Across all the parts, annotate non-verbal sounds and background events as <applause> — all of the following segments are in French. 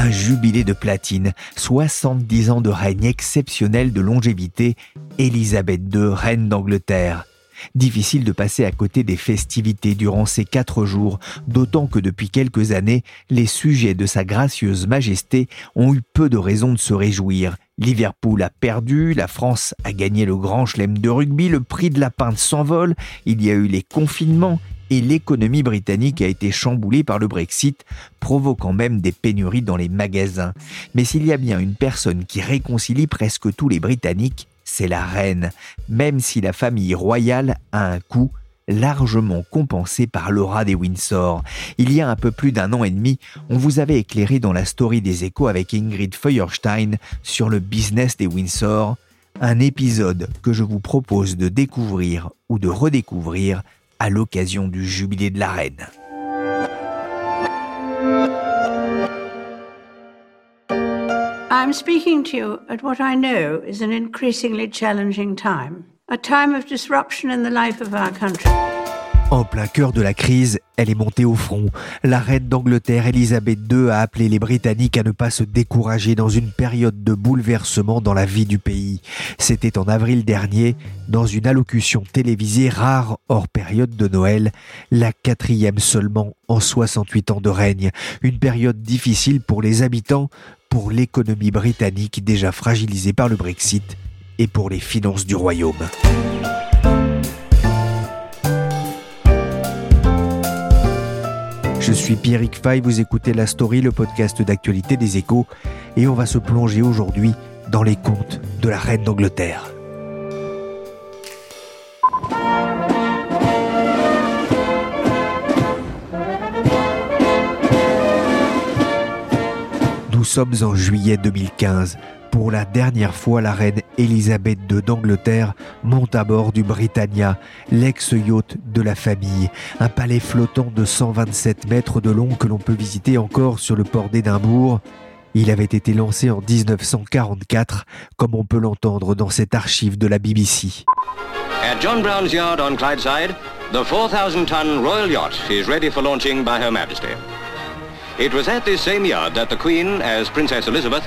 Un jubilé de platine, 70 ans de règne exceptionnel de longévité, Élisabeth II, reine d'Angleterre. Difficile de passer à côté des festivités durant ces quatre jours, d'autant que depuis quelques années, les sujets de sa gracieuse majesté ont eu peu de raisons de se réjouir. Liverpool a perdu, la France a gagné le grand chelem de rugby, le prix de la pinte s'envole, il y a eu les confinements et l'économie britannique a été chamboulée par le Brexit, provoquant même des pénuries dans les magasins. Mais s'il y a bien une personne qui réconcilie presque tous les Britanniques, c'est la reine, même si la famille royale a un coût largement compensé par l'aura des Windsor. Il y a un peu plus d'un an et demi, on vous avait éclairé dans la story des échos avec Ingrid Feuerstein sur le business des Windsor, un épisode que je vous propose de découvrir ou de redécouvrir à l'occasion du jubilé de la reine. I'm speaking to you at what I know is an increasingly challenging time, a time of disruption in the life of our country. En plein cœur de la crise, elle est montée au front. La reine d'Angleterre, Elisabeth II, a appelé les Britanniques à ne pas se décourager dans une période de bouleversement dans la vie du pays. C'était en avril dernier, dans une allocution télévisée rare hors période de Noël, la quatrième seulement en 68 ans de règne. Une période difficile pour les habitants, pour l'économie britannique déjà fragilisée par le Brexit et pour les finances du royaume. Je suis Pierrick Fay, vous écoutez La Story, le podcast d'actualité des échos, et on va se plonger aujourd'hui dans les contes de la reine d'Angleterre. Nous sommes en juillet 2015. Pour la dernière fois, la reine Elisabeth II d'Angleterre monte à bord du Britannia, l'ex-yacht de la famille, un palais flottant de 127 mètres de long que l'on peut visiter encore sur le port d'Édimbourg. Il avait été lancé en 1944, comme on peut l'entendre dans cette archive de la BBC. At John Brown's yard on Clydeside, the 4,000-ton Royal Yacht is ready for launching by Her Majesty. It was at this same yard that the Queen, as Princess Elizabeth,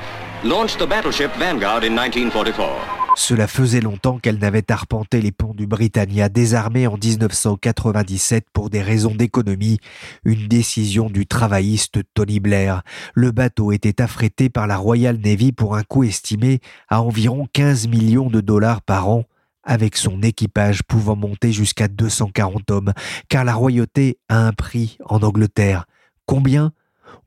Vanguard 1944. Cela faisait longtemps qu'elle n'avait arpenté les ponts du Britannia désarmé en 1997 pour des raisons d'économie, une décision du travailliste Tony Blair. Le bateau était affrété par la Royal Navy pour un coût estimé à environ 15 millions de dollars par an avec son équipage pouvant monter jusqu'à 240 hommes, car la royauté a un prix en Angleterre. Combien?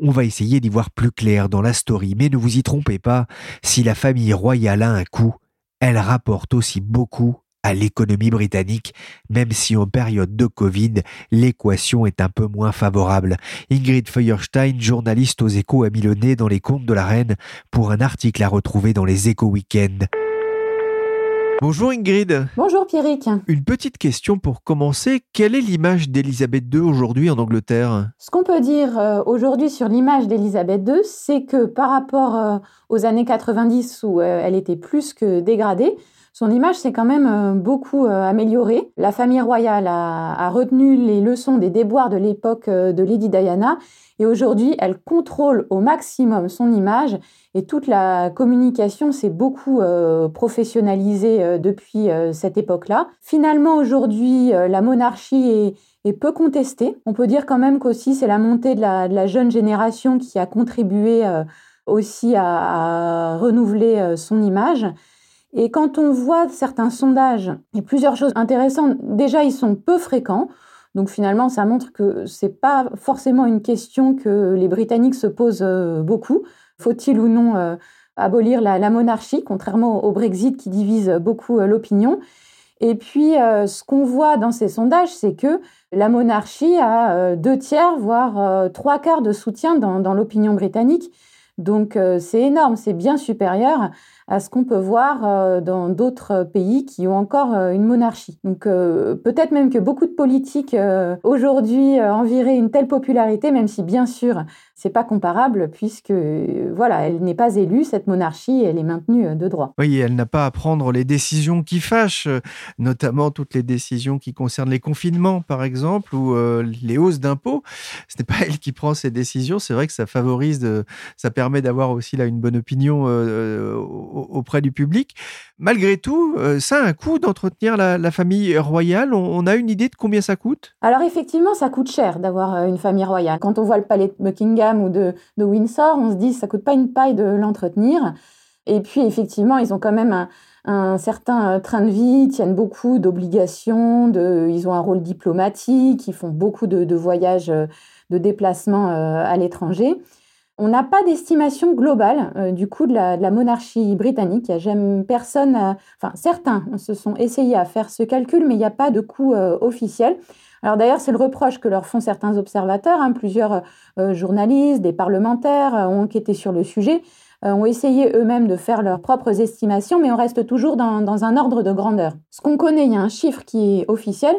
On va essayer d'y voir plus clair dans la story, mais ne vous y trompez pas, si la famille royale a un coût, elle rapporte aussi beaucoup à l'économie britannique, même si en période de Covid, l'équation est un peu moins favorable. Ingrid Feuerstein, journaliste aux échos, a mis dans les comptes de la reine pour un article à retrouver dans les échos week-end. Bonjour Ingrid. Bonjour Pierrick. Une petite question pour commencer. Quelle est l'image d'Elisabeth II aujourd'hui en Angleterre? Ce qu'on peut dire euh, aujourd'hui sur l'image d'Elisabeth II, c'est que par rapport euh, aux années 90 où euh, elle était plus que dégradée, son image s'est quand même beaucoup améliorée. La famille royale a, retenu les leçons des déboires de l'époque de Lady Diana et aujourd'hui elle contrôle au maximum son image et toute la communication s'est beaucoup euh, professionnalisée euh, depuis euh, cette époque-là. Finalement, aujourd'hui, la monarchie est, peu contestée. On peut dire quand même qu'aussi c'est la montée de la, jeune génération qui a contribué aussi à, renouveler son image. Et quand on voit certains sondages, plusieurs choses intéressantes. Déjà, ils sont peu fréquents. Donc finalement, ça montre que ce n'est pas forcément une question que les Britanniques se posent beaucoup. Faut-il ou non euh, abolir la, monarchie, contrairement au Brexit qui divise beaucoup euh, l'opinion? Et puis, ce qu'on voit dans ces sondages, c'est que la monarchie a deux tiers, voire trois quarts de soutien dans l'opinion britannique. Donc euh, c'est énorme, c'est bien supérieur à ce qu'on peut voir euh, dans d'autres pays qui ont encore euh, une monarchie. Donc peut-être même que beaucoup de politiques aujourd'hui enviraient une telle popularité, même si bien sûr c'est pas comparable puisque voilà, elle n'est pas élue cette monarchie, elle est maintenue de droit. Oui, elle n'a pas à prendre les décisions qui fâchent, notamment toutes les décisions qui concernent les confinements par exemple ou les hausses d'impôts. <laughs> Ce n'est pas elle qui prend ces décisions. C'est vrai que ça favorise, ça permet d'avoir aussi là une bonne opinion euh, auprès du public. Malgré tout, euh, ça a un coût d'entretenir la, famille royale. On, a une idée de combien ça coûte? Alors effectivement, ça coûte cher d'avoir euh, une famille royale. Quand on voit le palais de Buckingham ou de, Windsor, on se dit ça coûte pas une paille de l'entretenir. Et puis effectivement, ils ont quand même un, certain train de vie, tiennent beaucoup d'obligations, ils ont un rôle diplomatique, ils font beaucoup de, voyages, de déplacements à l'étranger. On n'a pas d'estimation globale euh, du coût de la, monarchie britannique. Il personne, enfin certains se sont essayés à faire ce calcul, mais il n'y a pas de coût euh, officiel. Alors d'ailleurs, c'est le reproche que leur font certains observateurs. Hein. Plusieurs euh, journalistes, des parlementaires ont enquêté sur le sujet, ont essayé eux-mêmes de faire leurs propres estimations, mais on reste toujours dans, un ordre de grandeur. Ce qu'on connaît, il y a un chiffre qui est officiel,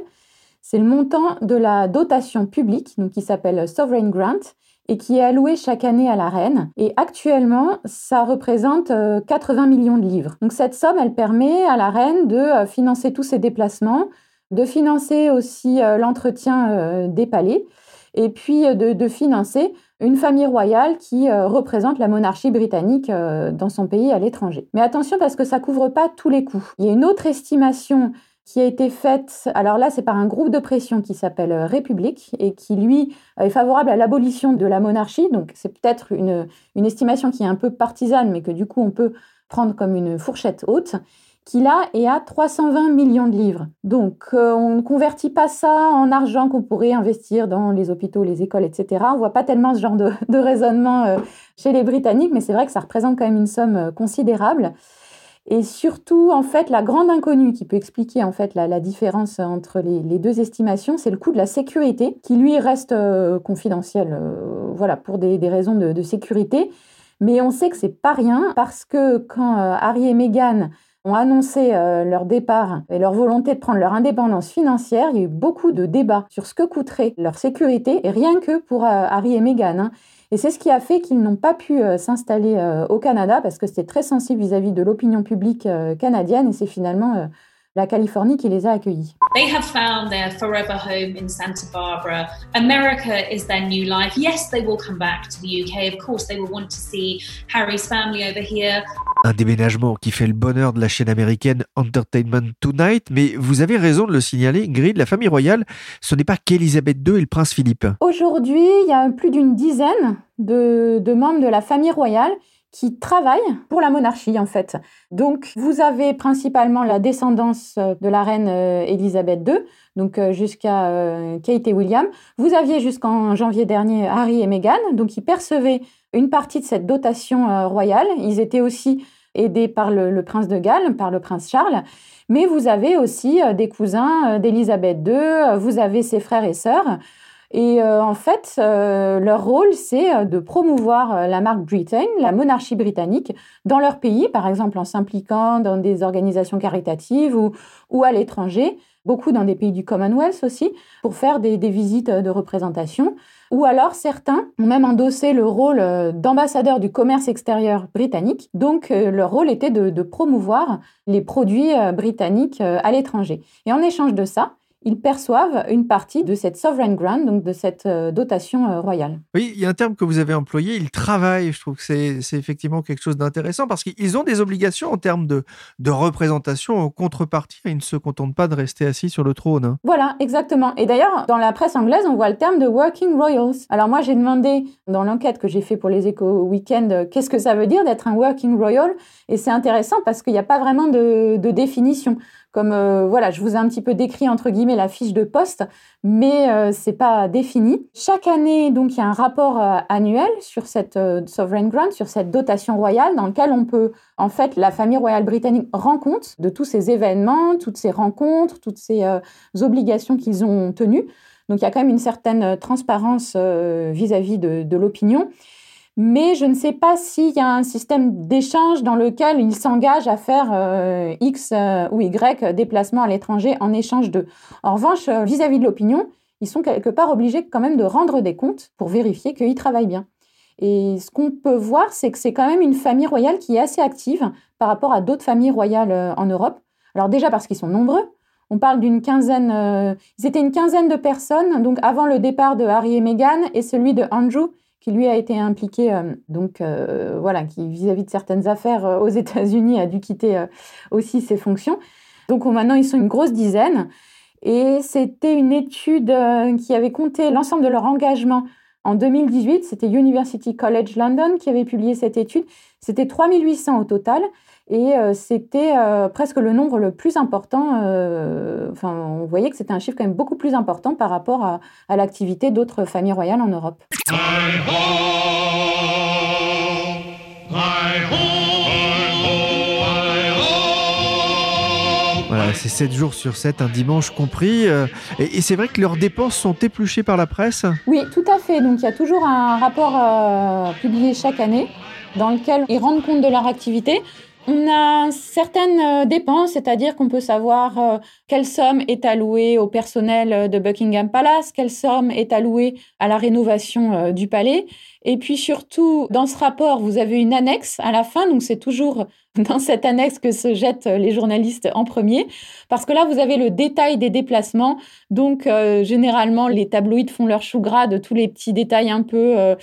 c'est le montant de la dotation publique, donc qui s'appelle Sovereign Grant, et qui est alloué chaque année à la reine. Et actuellement, ça représente 80 euh, millions de livres. Donc cette somme, elle permet à la reine de euh, financer tous ses déplacements, de financer aussi euh, l'entretien des palais, et puis de, financer une famille royale qui représente la monarchie britannique dans son pays à l'étranger. Mais attention parce que ça couvre pas tous les coûts. Il y a une autre estimation qui a été faite, alors là c'est par un groupe de pression qui s'appelle euh, République et qui lui est favorable à l'abolition de la monarchie. Donc c'est peut-être une, estimation qui est un peu partisane mais que du coup on peut prendre comme une fourchette haute, qui là est à 320 millions de livres. Donc euh, on ne convertit pas ça en argent qu'on pourrait investir dans les hôpitaux, les écoles, etc. On voit pas tellement ce genre de, <laughs> de raisonnement euh, chez les Britanniques, mais c'est vrai que ça représente quand même une somme considérable. Et surtout, en fait, la grande inconnue qui peut expliquer en fait la, différence entre les, deux estimations, c'est le coût de la sécurité, qui lui reste euh, confidentiel, euh, voilà, pour des, raisons de, sécurité. Mais on sait que c'est pas rien parce que quand euh, Harry et Meghan ont annoncé leur départ et leur volonté de prendre leur indépendance financière, il y a eu beaucoup de débats sur ce que coûterait leur sécurité, et rien que pour Harry et Meghan. Hein. Et c'est ce qui a fait qu'ils n'ont pas pu euh, s'installer euh, au Canada parce que c'était très sensible vis-à-vis de l'opinion publique euh, canadienne et c'est finalement la Californie qui les a accueillis. They have found their forever home in Santa Barbara. America is their new life. Yes, they will come back to the UK. Of course, they will want to see Harry's family over here. Un déménagement qui fait le bonheur de la chaîne américaine Entertainment Tonight, mais vous avez raison de le signaler, Grid, la famille royale, ce n'est pas qu'Elisabeth II et le prince Philippe. Aujourd'hui, il y a plus d'une dizaine de, de membres de la famille royale qui travaillent pour la monarchie en fait. Donc vous avez principalement la descendance euh, de la reine Elisabeth II, donc euh, jusqu'à euh, Kate et William. Vous aviez jusqu'en janvier dernier Harry et Meghan, donc ils percevaient une partie de cette dotation royale. Ils étaient aussi aidés par le, prince de Galles, par le prince Charles. Mais vous avez aussi des cousins d'Elisabeth II, vous avez ses frères et sœurs. Et euh, en fait, euh, leur rôle, c'est euh, de promouvoir la marque Britain, la monarchie britannique, dans leur pays, par exemple en s'impliquant dans des organisations caritatives ou, à l'étranger, beaucoup dans des pays du Commonwealth aussi, pour faire des, visites de représentation. Ou alors certains ont même endossé le rôle d'ambassadeur du commerce extérieur britannique. Donc leur rôle était de promouvoir les produits britanniques à l'étranger. Et en échange de ça, ils perçoivent une partie de cette sovereign grant, donc de cette euh, dotation euh, royale. Oui, il y a un terme que vous avez employé, ils travaillent. Je trouve que c'est effectivement quelque chose d'intéressant parce qu'ils ont des obligations en termes de, de représentation en contrepartie. Ils ne se contentent pas de rester assis sur le trône. Hein. Voilà, exactement. Et d'ailleurs, dans la presse anglaise, on voit le terme de working royals. Alors moi, j'ai demandé dans l'enquête que j'ai fait pour les échos week-end, euh, qu'est-ce que ça veut dire d'être un working royal? Et c'est intéressant parce qu'il n'y a pas vraiment de, de définition. Comme euh, voilà, je vous ai un petit peu décrit entre guillemets la fiche de poste, mais euh, c'est pas défini. Chaque année, donc, il y a un rapport euh, annuel sur cette sovereign grant, sur cette dotation royale, dans lequel on peut, en fait, la famille royale britannique rend compte de tous ces événements, toutes ces rencontres, toutes ces obligations qu'ils ont tenues. Donc, il y a quand même une certaine transparence vis-à-vis de l'opinion mais je ne sais pas s'il y a un système d'échange dans lequel ils s'engagent à faire euh, X euh, ou Y déplacements à l'étranger en échange de. En revanche, euh, vis-à-vis de l'opinion, ils sont quelque part obligés quand même de rendre des comptes pour vérifier qu'ils travaillent bien. Et ce qu'on peut voir, c'est que c'est quand même une famille royale qui est assez active par rapport à d'autres familles royales en Europe. Alors déjà parce qu'ils sont nombreux. On parle d'une quinzaine, ils étaient une quinzaine de personnes, donc avant le départ de Harry et Meghan et celui de Andrew, qui lui a été impliqué, euh, donc euh, voilà, qui vis-à-vis de certaines affaires euh, aux <laughs> États-Unis a dû quitter aussi ses fonctions. Donc maintenant, ils sont une grosse dizaine. Et c'était une étude qui avait compté l'ensemble de leur engagement en 2018. C'était University College London qui avait publié cette étude. C'était 3800 au total. Et euh, c'était euh, presque le nombre le plus important. Euh, enfin, on voyait que c'était un chiffre quand même beaucoup plus important par rapport à, à l'activité d'autres familles royales en Europe. C'est 7 jours sur 7, un dimanche compris. Et, c'est vrai que leurs dépenses sont épluchées par la presse Oui, tout à fait. Donc il y a toujours un rapport publié chaque année dans lequel ils rendent compte de leur activité. On a certaines euh, dépenses, c'est-à-dire qu'on peut savoir euh, quelle somme est allouée au personnel euh, de Buckingham Palace, quelle somme est allouée à la rénovation du palais. Et puis surtout, dans ce rapport, vous avez une annexe à la fin, donc c'est toujours <laughs> dans cette annexe que se jettent les journalistes en premier, parce que là, vous avez le détail des déplacements. Donc, euh, généralement, les tabloïds font leur chou gras de tous les petits détails un peu, euh,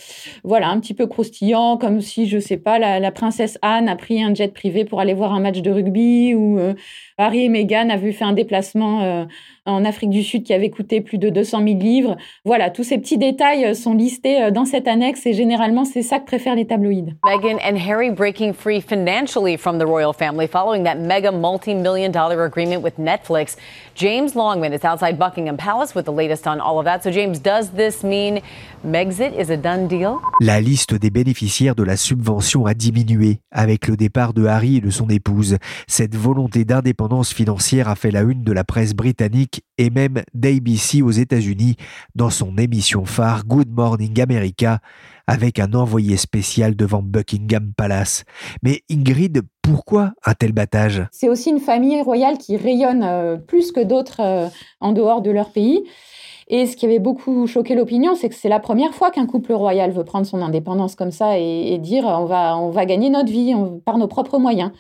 voilà, un petit peu croustillants, comme si, je sais pas, la, princesse Anne a pris un jet privé pour aller voir un match de rugby, ou euh, Harry et Meghan avaient fait un déplacement en Afrique du Sud qui avait coûté plus de 200 000 livres. Voilà, tous ces petits détails sont listés dans cette annexe et généralement, c'est ça que préfèrent les tabloïds. Meghan and Harry breaking free financially from the royal family following that mega multi-million dollar agreement with Netflix. James Longman is outside Buckingham Palace with the latest on all of that. So James, does this mean Megxit is a done deal? La liste des bénéficiaires de la subvention a diminué avec le départ de Harry et de son épouse. Cette volonté d'indépendance financière a fait la une de la presse britannique et même d'ABC aux États-Unis dans son émission phare Good Morning America avec un envoyé spécial devant Buckingham Palace. Mais Ingrid, pourquoi un tel battage? C'est aussi une famille royale qui rayonne euh, plus que d'autres euh, en dehors de leur pays. Et ce qui avait beaucoup choqué l'opinion, c'est que c'est la première fois qu'un couple royal veut prendre son indépendance comme ça et, dire on va, on va gagner notre vie par nos propres moyens.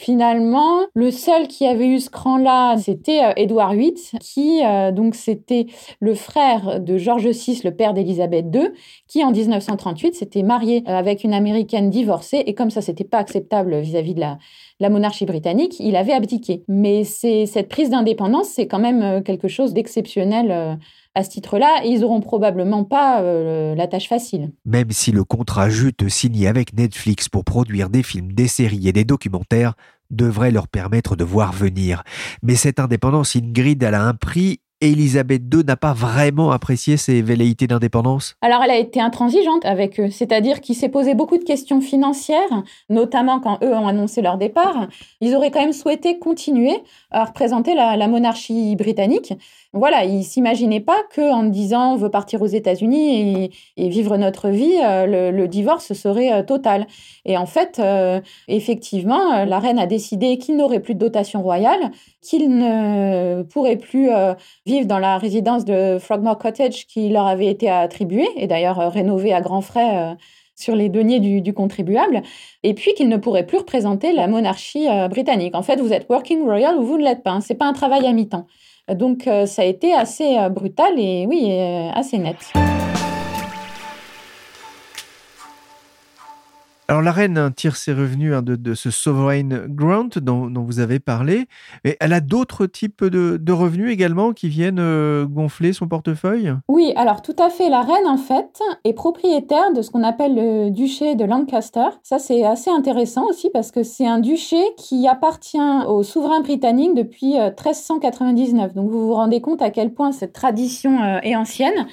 Finalement, le seul qui avait eu ce cran-là, c'était euh, Édouard VIII, qui euh, donc c'était le frère de George VI, le père d'Élisabeth II, qui en 1938 s'était marié euh, avec une américaine divorcée. Et comme ça c'était pas acceptable vis-à-vis de la, la monarchie britannique, il avait abdiqué. Mais c'est cette prise d'indépendance, c'est quand même quelque chose d'exceptionnel à ce titre-là, et ils n'auront probablement pas la tâche facile. Même si le contrat jute signé avec Netflix pour produire des films, des séries et des documentaires devrait leur permettre de voir venir. Mais cette indépendance, Ingrid, elle a un prix Élisabeth II n'a pas vraiment apprécié ses velléités d'indépendance Alors elle a été intransigeante avec eux, c'est-à-dire qu'il s'est posé beaucoup de questions financières, notamment quand eux ont annoncé leur départ. Ils auraient quand même souhaité continuer à représenter la, monarchie britannique. Voilà, ils s'imaginaient pas que en disant on veut partir aux États-Unis et, vivre notre vie, euh, le, divorce serait euh, total. Et en fait, euh, effectivement, la reine a décidé qu'il n'aurait plus de dotation royale, qu'il ne pourrait plus vivent dans la résidence de Frogmore Cottage qui leur avait été attribuée, et d'ailleurs euh, rénovée à grands frais euh, sur les deniers du, contribuable, et puis qu'ils ne pourraient plus représenter la monarchie euh, britannique. En fait, vous êtes working royal ou vous ne l'êtes pas. Hein. C'est pas un travail à mi-temps. Donc, ça a été assez brutal et oui, assez net. Alors la reine tire ses revenus hein, de, ce sovereign grant dont, vous avez parlé, mais elle a d'autres types de, revenus également qui viennent euh, gonfler son portefeuille? Oui, alors tout à fait. La reine en fait est propriétaire de ce qu'on appelle le duché de Lancaster. Ça c'est assez intéressant aussi parce que c'est un duché qui appartient au souverain britannique depuis 1399. Euh, Donc vous vous rendez compte à quel point cette tradition euh, est ancienne.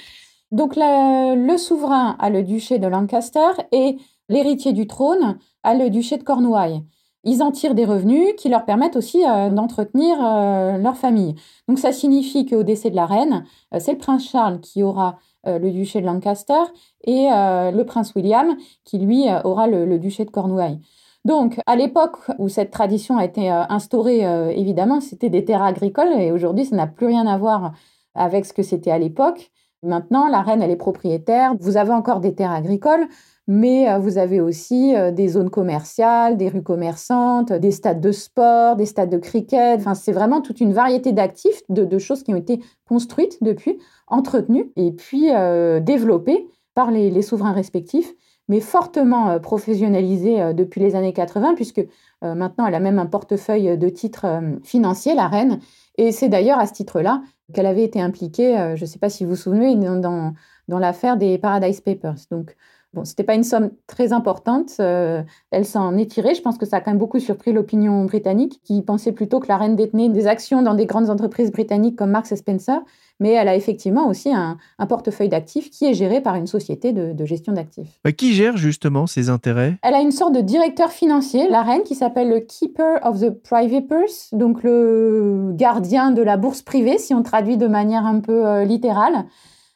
Donc le souverain a le duché de Lancaster et l'héritier du trône a le duché de Cornouailles. Ils en tirent des revenus qui leur permettent aussi euh, d'entretenir euh, leur famille. Donc ça signifie qu'au décès de la reine, euh, c'est le prince Charles qui aura le duché de Lancaster et le prince William qui lui aura le, duché de Cornouailles. Donc, à l'époque où cette tradition a été instaurée, évidemment, c'était des terres agricoles et aujourd'hui, ça n'a plus rien à voir avec ce que c'était à l'époque. Maintenant, la reine, elle est propriétaire. Vous avez encore des terres agricoles, mais euh, vous avez aussi euh, des zones commerciales, des rues commerçantes, des stades de sport, des stades de cricket. Enfin, c'est vraiment toute une variété d'actifs, de, choses qui ont été construites depuis, entretenues et puis euh, développées par les, souverains respectifs, mais fortement professionnalisées depuis les années 80, puisque maintenant elle a même un portefeuille de titres financiers, la reine. Et c'est d'ailleurs à ce titre-là qu'elle avait été impliquée, je ne sais pas si vous vous souvenez, dans, dans l'affaire des Paradise Papers. Donc, Bon, c'était pas une somme très importante. Euh, elle s'en est tirée. Je pense que ça a quand même beaucoup surpris l'opinion britannique, qui pensait plutôt que la reine détenait des actions dans des grandes entreprises britanniques comme Marks Spencer. Mais elle a effectivement aussi un, portefeuille d'actifs qui est géré par une société de, gestion d'actifs. Bah, qui gère justement ses intérêts? Elle a une sorte de directeur financier, la reine, qui s'appelle le Keeper of the Private Purse, donc le gardien de la bourse privée, si on traduit de manière un peu euh, littérale.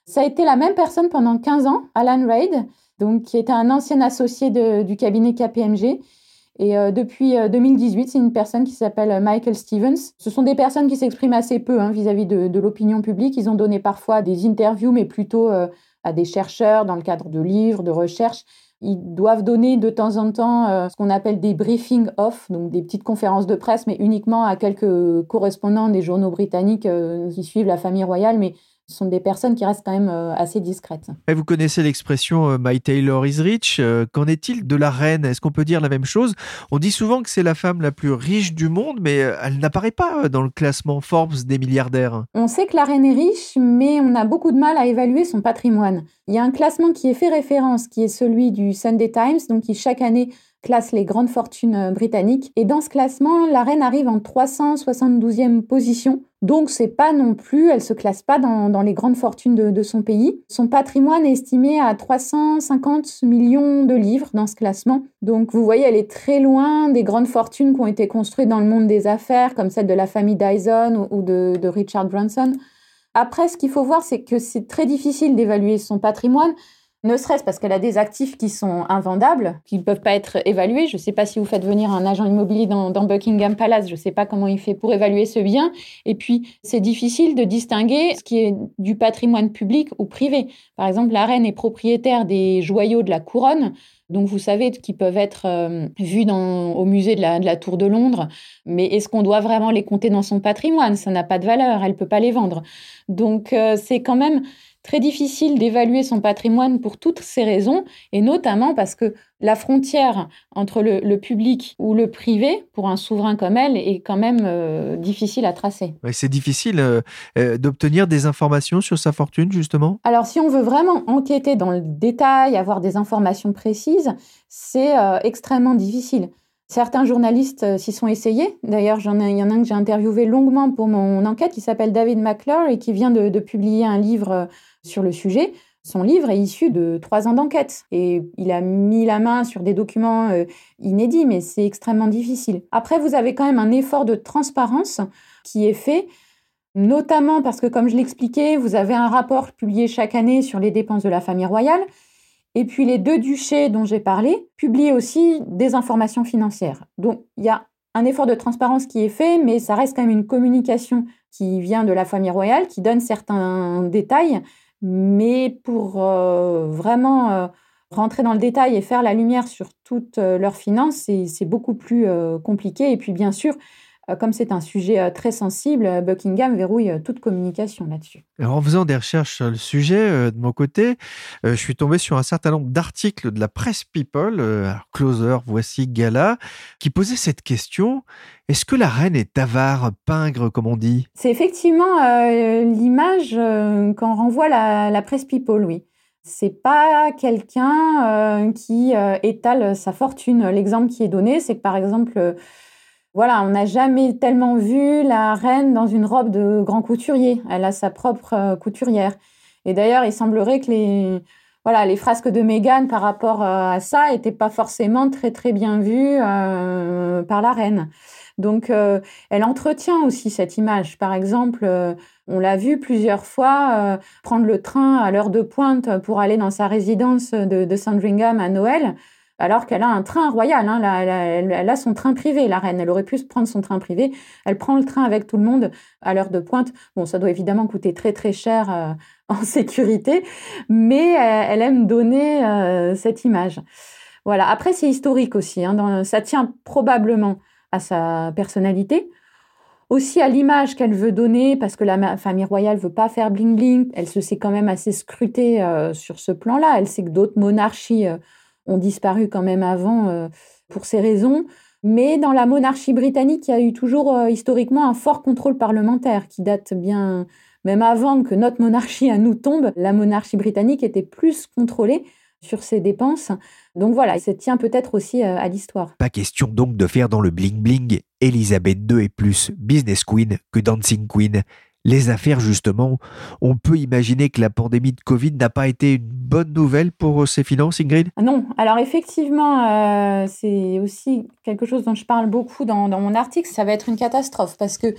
Ça a été la même personne pendant 15 ans, Alan Reid donc qui était un ancien associé du cabinet KPMG. Et euh, depuis 2018, euh, c'est une personne qui s'appelle euh, Michael Stevens. Ce sont des personnes qui s'expriment assez peu hein, vis-à-vis de, l'opinion publique. Ils ont donné parfois des interviews, mais plutôt à des chercheurs dans le cadre de livres, de recherches. Ils doivent donner de temps en temps ce qu'on appelle des briefings off, donc des petites conférences de presse, mais uniquement à quelques correspondants des journaux britanniques qui suivent la famille royale. Mais ce sont des personnes qui restent quand même euh, assez discrètes. Et vous connaissez l'expression euh, My Taylor is rich. Euh, qu'en est-il de la reine? Est-ce qu'on peut dire la même chose? On dit souvent que c'est la femme la plus riche du monde, mais elle n'apparaît pas dans le classement Forbes des milliardaires. On sait que la reine est riche, mais on a beaucoup de mal à évaluer son patrimoine. Il y a un classement qui est fait référence, qui est celui du Sunday Times, donc qui chaque année classe les grandes fortunes britanniques. Et dans ce classement, la reine arrive en 372e position donc, c'est pas non plus, elle se classe pas dans, les grandes fortunes de, son pays. Son patrimoine est estimé à 350 millions de livres dans ce classement. Donc, vous voyez, elle est très loin des grandes fortunes qui ont été construites dans le monde des affaires, comme celle de la famille Dyson ou, de, de Richard Branson. Après, ce qu'il faut voir, c'est que c'est très difficile d'évaluer son patrimoine ne serait-ce parce qu'elle a des actifs qui sont invendables, qui ne peuvent pas être évalués. Je ne sais pas si vous faites venir un agent immobilier dans, Buckingham Palace, je ne sais pas comment il fait pour évaluer ce bien. Et puis, c'est difficile de distinguer ce qui est du patrimoine public ou privé. Par exemple, la reine est propriétaire des joyaux de la couronne. Donc, vous savez, qui peuvent être euh, vus au musée de la, Tour de Londres. Mais est-ce qu'on doit vraiment les compter dans son patrimoine? Ça n'a pas de valeur, elle ne peut pas les vendre. Donc, euh, c'est quand même très difficile d'évaluer son patrimoine pour toutes ces raisons, et notamment parce que la frontière entre le, public ou le privé, pour un souverain comme elle, est quand même euh, difficile à tracer. c'est difficile euh, euh, d'obtenir des informations sur sa fortune, justement? Alors, si on veut vraiment enquêter dans le détail, avoir des informations précises, c'est extrêmement difficile. Certains journalistes s'y sont essayés. D'ailleurs, il y en a un que j'ai interviewé longuement pour mon enquête, qui s'appelle David McClure et qui vient de, de publier un livre sur le sujet. Son livre est issu de trois ans d'enquête et il a mis la main sur des documents euh, inédits, mais c'est extrêmement difficile. Après, vous avez quand même un effort de transparence qui est fait, notamment parce que, comme je l'expliquais, vous avez un rapport publié chaque année sur les dépenses de la famille royale. Et puis les deux duchés dont j'ai parlé publient aussi des informations financières. Donc il y a un effort de transparence qui est fait, mais ça reste quand même une communication qui vient de la famille royale, qui donne certains détails mais pour euh, vraiment euh, rentrer dans le détail et faire la lumière sur toutes euh, leurs finances, c'est beaucoup plus compliqué. Et puis, bien sûr, comme c'est un sujet euh, très sensible, Buckingham verrouille toute communication là-dessus. en faisant des recherches sur le sujet, de mon côté, je suis tombé sur un certain nombre d'articles de la presse People, Closer, Voici, Gala, qui posaient cette question. Est-ce que la reine est avare, pingre, comme on dit? C'est effectivement l'image qu'en renvoie la, la presse People, oui c'est pas quelqu'un qui étale sa fortune. L'exemple qui est donné, c'est que par exemple, voilà, on n'a jamais tellement vu la reine dans une robe de grand couturier. Elle a sa propre euh, couturière. Et d'ailleurs, il semblerait que les, voilà, les frasques de Meghan par rapport euh, à ça n'étaient pas forcément très très bien vues euh, par la reine. Donc, elle entretient aussi cette image. Par exemple, on l'a vu plusieurs fois prendre le train à l'heure de pointe pour aller dans sa résidence de, de Sandringham à Noël alors qu'elle a un train royal. Hein, elle, a son train privé, la reine. Elle aurait pu prendre son train privé. Elle prend le train avec tout le monde à l'heure de pointe. Bon, ça doit évidemment coûter très très cher euh, <laughs> en sécurité, mais euh, elle aime donner euh, cette image. Voilà. Après, c'est historique aussi. Hein, ça tient probablement à sa personnalité aussi à l'image qu'elle veut donner, parce que la famille royale veut pas faire bling bling. Elle se sait quand même assez scrutée sur ce plan-là. Elle sait que d'autres monarchies ont disparu quand même avant euh, pour ces raisons. Mais dans la monarchie britannique, il y a eu toujours euh, historiquement un fort contrôle parlementaire qui date bien, même avant que notre monarchie à nous tombe, la monarchie britannique était plus contrôlée sur ses dépenses. Donc voilà, ça tient peut-être aussi euh, à l'histoire. Pas question donc de faire dans le bling-bling. Elisabeth II est plus business queen que dancing queen les affaires, justement. On peut imaginer que la pandémie de Covid n'a pas été une bonne nouvelle pour ses finances, Ingrid? Non, alors effectivement, euh, c'est aussi quelque chose dont je parle beaucoup dans, mon article. Ça va être une catastrophe parce que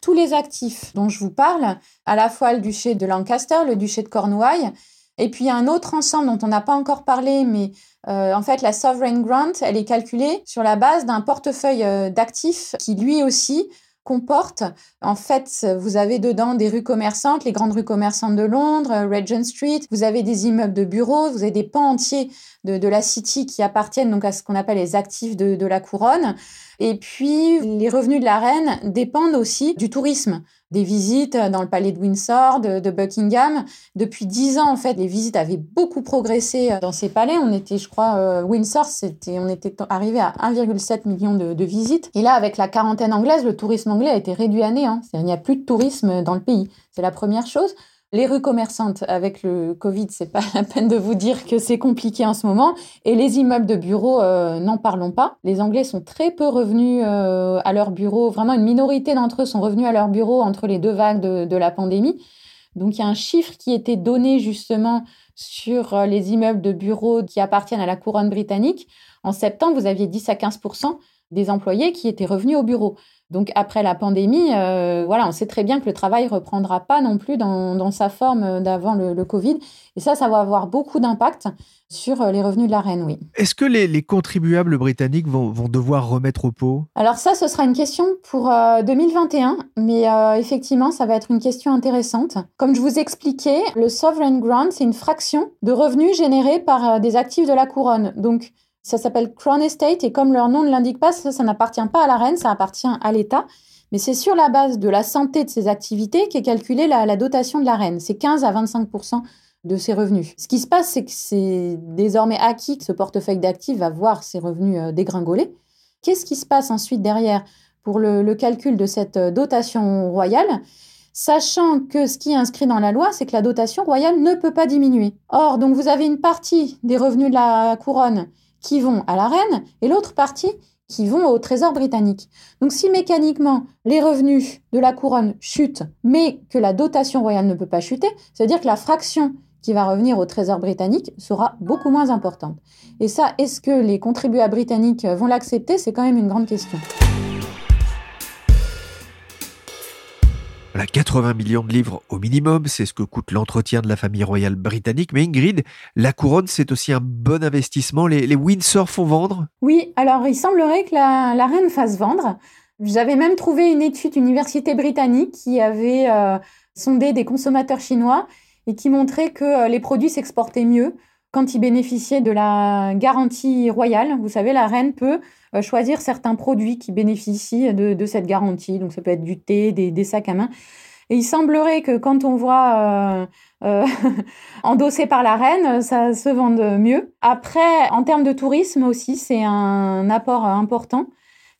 tous les actifs dont je vous parle, à la fois le duché de Lancaster, le duché de Cornouailles, et puis un autre ensemble dont on n'a pas encore parlé, mais euh, en fait, la Sovereign Grant, elle est calculée sur la base d'un portefeuille euh, d'actifs qui, lui aussi, comporte. En fait, vous avez dedans des rues commerçantes, les grandes rues commerçantes de Londres, Regent Street, vous avez des immeubles de bureaux, vous avez des pans entiers de, la City qui appartiennent donc à ce qu'on appelle les actifs de la couronne. Et puis, les revenus de la reine dépendent aussi du tourisme des visites dans le palais de Windsor, de, Buckingham. Depuis dix ans, en fait, les visites avaient beaucoup progressé dans ces palais. On était, je crois, euh, Windsor, on était arrivé à 1,7 million de, visites. Et là, avec la quarantaine anglaise, le tourisme anglais a été réduit à néant. Il n'y a plus de tourisme dans le pays. C'est la première chose. Les rues commerçantes, avec le Covid, c'est pas <laughs> la peine de vous dire que c'est compliqué en ce moment. Et les immeubles de bureaux, euh, n'en parlons pas. Les Anglais sont très peu revenus euh, à leur bureau. Vraiment, une minorité d'entre eux sont revenus à leur bureau entre les deux vagues de, la pandémie. Donc, il y a un chiffre qui était donné justement sur euh, les immeubles de bureaux qui appartiennent à la couronne britannique. En septembre, vous aviez 10 à 15 des employés qui étaient revenus au bureau. Donc après la pandémie, euh, voilà, on sait très bien que le travail reprendra pas non plus dans, sa forme d'avant le, Covid. Et ça, ça va avoir beaucoup d'impact sur euh, les revenus de la reine, oui. Est-ce que les, contribuables britanniques vont, devoir remettre au pot? Alors ça, ce sera une question pour 2021, euh, mais effectivement, ça va être une question intéressante. Comme je vous expliquais, le Sovereign Grant, c'est une fraction de revenus générés par des actifs de la couronne. Donc, ça s'appelle Crown Estate et comme leur nom ne l'indique pas, ça, n'appartient pas à la reine, ça appartient à l'État. Mais c'est sur la base de la santé de ses activités qu'est calculée la, dotation de la reine. C'est 15 à 25% de ses revenus. Ce qui se passe, c'est que c'est désormais acquis que ce portefeuille d'actifs va voir ses revenus euh, dégringoler. Qu'est-ce qui se passe ensuite derrière pour le, calcul de cette euh, dotation royale? Sachant que ce qui est inscrit dans la loi, c'est que la dotation royale ne peut pas diminuer. Or, donc vous avez une partie des revenus de la couronne qui vont à la reine et l'autre partie qui vont au trésor britannique. Donc si mécaniquement les revenus de la couronne chutent, mais que la dotation royale ne peut pas chuter, c'est-à-dire que la fraction qui va revenir au trésor britannique sera beaucoup moins importante. Et ça, est-ce que les contribuables britanniques vont l'accepter? C'est quand même une grande question. 80 millions de livres au minimum, c'est ce que coûte l'entretien de la famille royale britannique. Mais Ingrid, la couronne, c'est aussi un bon investissement. Les, Windsor font vendre? Oui, alors il semblerait que la, reine fasse vendre. J'avais même trouvé une étude université britannique qui avait euh, sondé des consommateurs chinois et qui montrait que euh, les produits s'exportaient mieux. Quand ils bénéficiaient de la garantie royale. Vous savez, la reine peut euh, choisir certains produits qui bénéficient de, cette garantie. Donc ça peut être du thé, des, sacs à main. Et il semblerait que quand on voit euh, euh <laughs> endossé par la reine, ça se vende mieux. Après, en termes de tourisme aussi, c'est un apport important.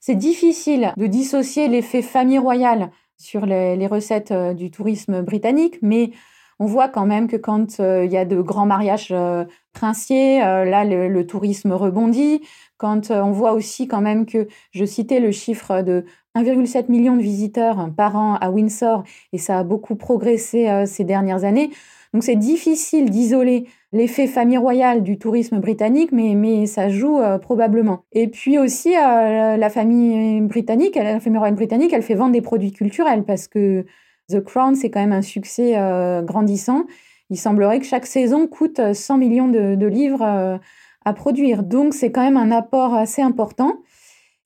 C'est difficile de dissocier l'effet famille royale sur les, recettes du tourisme britannique, mais on voit quand même que quand euh, il y a de grands mariages euh, princiers, là, le, tourisme rebondit. Quand on voit aussi quand même que je citais le chiffre de 1,7 million de visiteurs par an à Windsor, et ça a beaucoup progressé ces dernières années. Donc c'est difficile d'isoler l'effet famille royale du tourisme britannique, mais, mais ça joue euh, probablement. Et puis aussi, euh, la famille britannique, la famille royale britannique, elle fait vendre des produits culturels parce que The Crown, c'est quand même un succès euh, grandissant. Il semblerait que chaque saison coûte 100 millions de, livres à produire. Donc c'est quand même un apport assez important.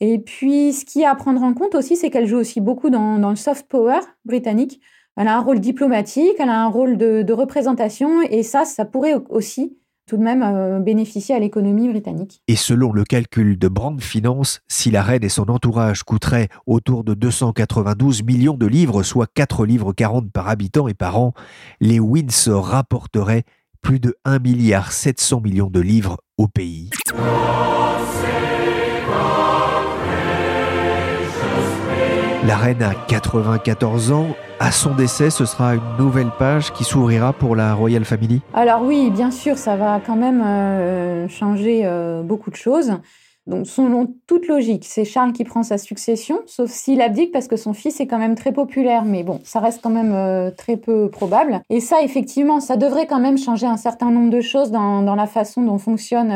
Et puis, ce qui est à prendre en compte aussi, c'est qu'elle joue aussi beaucoup dans le soft power britannique. Elle a un rôle diplomatique, elle a un rôle de, représentation, et ça, ça pourrait aussi tout de même euh, bénéficier à l'économie britannique. Et selon le calcul de Brand Finance, si la reine et son entourage coûteraient autour de 292 millions de livres, soit 4 livres 40 par habitant et par an, les Windsor rapporteraient plus de 1 milliard 700 millions de livres au pays. La reine a 94 ans. À son décès, ce sera une nouvelle page qui s'ouvrira pour la Royal Family Alors oui, bien sûr, ça va quand même euh, changer euh, beaucoup de choses. Donc, selon toute logique, c'est Charles qui prend sa succession, sauf s'il abdique parce que son fils est quand même très populaire. Mais bon, ça reste quand même euh, très peu probable. Et ça, effectivement, ça devrait quand même changer un certain nombre de choses dans, dans la façon dont fonctionne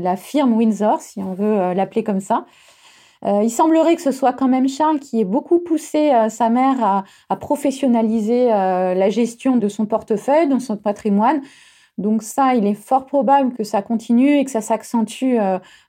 la firme Windsor, si on veut l'appeler comme ça. Euh, il semblerait que ce soit quand même Charles qui ait beaucoup poussé euh, sa mère à, professionnaliser euh, la gestion de son portefeuille, de son patrimoine. Donc ça, il est fort probable que ça continue et que ça s'accentue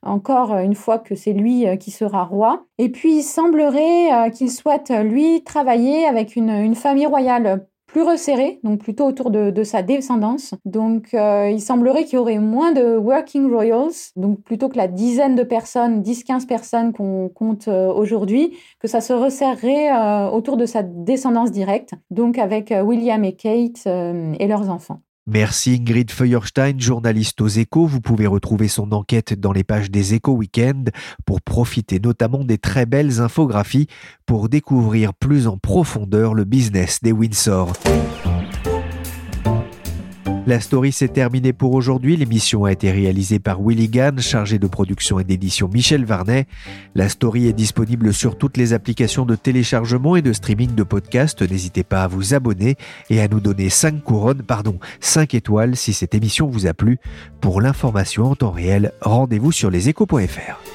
encore une fois que c'est lui qui sera roi. Et puis, il semblerait qu'il souhaite, lui, travailler avec une famille royale plus resserré, donc plutôt autour de, sa descendance. Donc euh, il semblerait qu'il y aurait moins de working royals, donc plutôt que la dizaine de personnes, 10-15 personnes qu'on compte euh, aujourd'hui, que ça se resserrerait euh, autour de sa descendance directe, donc avec William et Kate et leurs enfants. Merci Ingrid Feuerstein, journaliste aux échos. Vous pouvez retrouver son enquête dans les pages des échos week-end pour profiter notamment des très belles infographies pour découvrir plus en profondeur le business des Windsor. La story s'est terminée pour aujourd'hui. L'émission a été réalisée par Willy Gann, chargé de production et d'édition Michel Varnet. La story est disponible sur toutes les applications de téléchargement et de streaming de podcasts. N'hésitez pas à vous abonner et à nous donner 5 couronnes, pardon, 5 étoiles si cette émission vous a plu. Pour l'information en temps réel, rendez-vous sur leséchos.fr.